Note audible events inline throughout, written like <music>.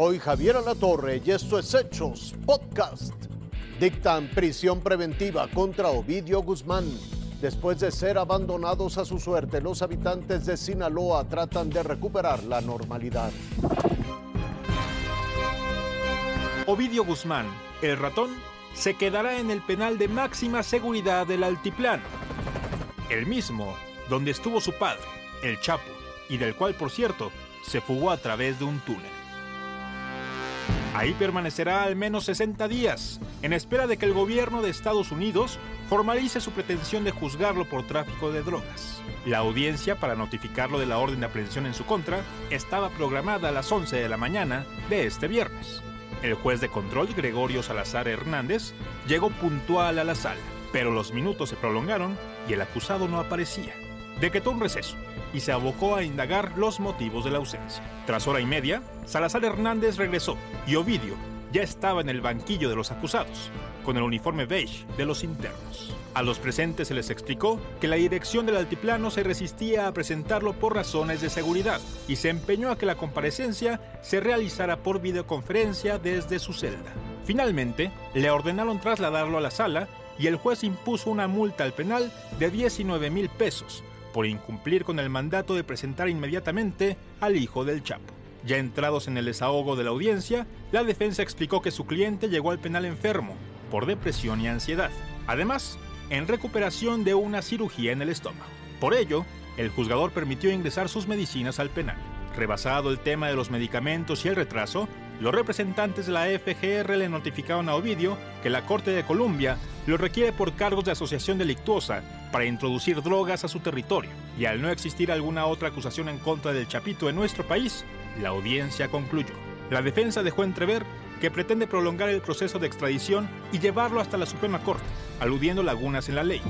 Soy Javier Alatorre y esto es Hechos Podcast. Dictan prisión preventiva contra Ovidio Guzmán. Después de ser abandonados a su suerte, los habitantes de Sinaloa tratan de recuperar la normalidad. Ovidio Guzmán, el ratón, se quedará en el penal de máxima seguridad del Altiplano. El mismo donde estuvo su padre, el Chapo, y del cual, por cierto, se fugó a través de un túnel. Ahí permanecerá al menos 60 días, en espera de que el gobierno de Estados Unidos formalice su pretensión de juzgarlo por tráfico de drogas. La audiencia para notificarlo de la orden de aprehensión en su contra estaba programada a las 11 de la mañana de este viernes. El juez de control, Gregorio Salazar Hernández, llegó puntual a la sala, pero los minutos se prolongaron y el acusado no aparecía. Decretó un receso y se abocó a indagar los motivos de la ausencia. Tras hora y media, Salazar Hernández regresó y Ovidio ya estaba en el banquillo de los acusados, con el uniforme beige de los internos. A los presentes se les explicó que la dirección del altiplano se resistía a presentarlo por razones de seguridad y se empeñó a que la comparecencia se realizara por videoconferencia desde su celda. Finalmente, le ordenaron trasladarlo a la sala y el juez impuso una multa al penal de 19 mil pesos por incumplir con el mandato de presentar inmediatamente al hijo del Chapo. Ya entrados en el desahogo de la audiencia, la defensa explicó que su cliente llegó al penal enfermo, por depresión y ansiedad, además, en recuperación de una cirugía en el estómago. Por ello, el juzgador permitió ingresar sus medicinas al penal. Rebasado el tema de los medicamentos y el retraso, los representantes de la FGR le notificaron a Ovidio que la Corte de Columbia lo requiere por cargos de asociación delictuosa para introducir drogas a su territorio. Y al no existir alguna otra acusación en contra del Chapito en nuestro país, la audiencia concluyó. La defensa dejó entrever que pretende prolongar el proceso de extradición y llevarlo hasta la Suprema Corte, aludiendo lagunas en la ley.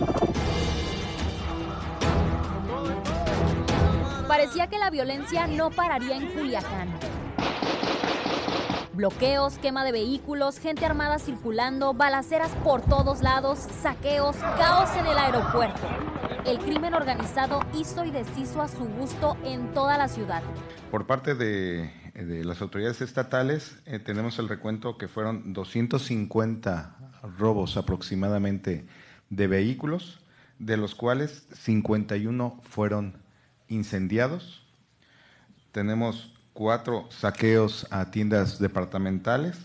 Parecía que la violencia no pararía en Culiacán. Bloqueos, quema de vehículos, gente armada circulando, balaceras por todos lados, saqueos, caos en el aeropuerto. El crimen organizado hizo y deshizo a su gusto en toda la ciudad. Por parte de, las autoridades estatales eh, tenemos el recuento que fueron 250 robos aproximadamente de vehículos, de los cuales 51 fueron incendiados. Tenemos cuatro saqueos a tiendas departamentales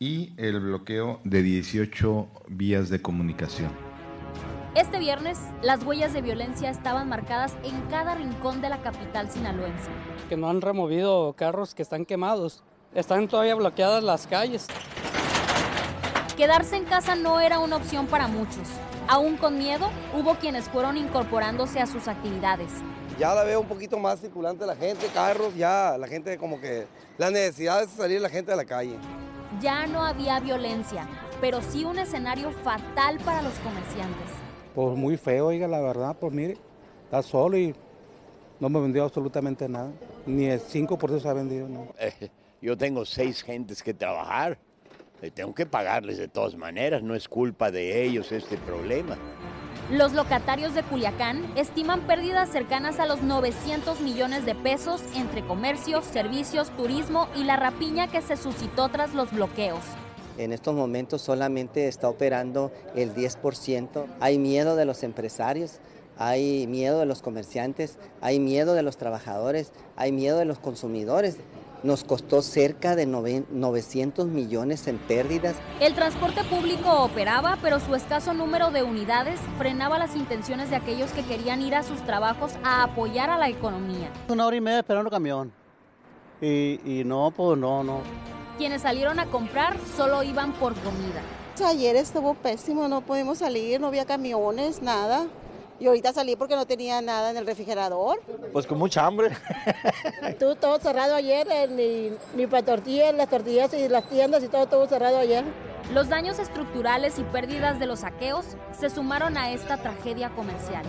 y el bloqueo de 18 vías de comunicación. Este viernes, las huellas de violencia estaban marcadas en cada rincón de la capital sinaloense. Que no han removido carros que están quemados. Están todavía bloqueadas las calles. Quedarse en casa no era una opción para muchos. Aún con miedo, hubo quienes fueron incorporándose a sus actividades ya la veo un poquito más circulante la gente, carros, ya la gente como que la necesidad de salir la gente a la calle. Ya no había violencia, pero sí un escenario fatal para los comerciantes. Pues muy feo, oiga, la verdad, pues mire, está solo y no me vendió absolutamente nada, ni el 5% se ha vendido. No. Eh, <laughs> yo tengo seis gentes que trabajar, tengo que pagarles de todas maneras, no es culpa de ellos este problema. Los locatarios de Culiacán estiman pérdidas cercanas a los 900 millones de pesos entre comercios, servicios, turismo y la rapiña que se suscitó tras los bloqueos. En estos momentos solamente está operando el 10%. Hay miedo de los empresarios, hay miedo de los comerciantes, hay miedo de los trabajadores, hay miedo de los consumidores nos costó cerca de 900 millones en pérdidas. El transporte público operaba, pero su escaso número de unidades frenaba las intenciones de aquellos que querían ir a sus trabajos a apoyar a la economía. Una hora y media esperando camión. Y, y no, pues no, no. Quienes salieron a comprar solo iban por comida. Ayer estuvo pésimo, no pudimos salir, no había camiones, nada. Y ahorita salí porque no tenía nada en el refrigerador. Pues con mucha hambre. <laughs> Estuvo todo cerrado ayer, ni, ni para tortillas, las tortillas y las tiendas y todo estuvo cerrado ayer. Los daños estructurales y pérdidas de los saqueos se sumaron a esta tragedia comercial.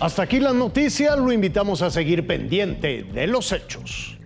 Hasta aquí las noticias, lo invitamos a seguir pendiente de los hechos.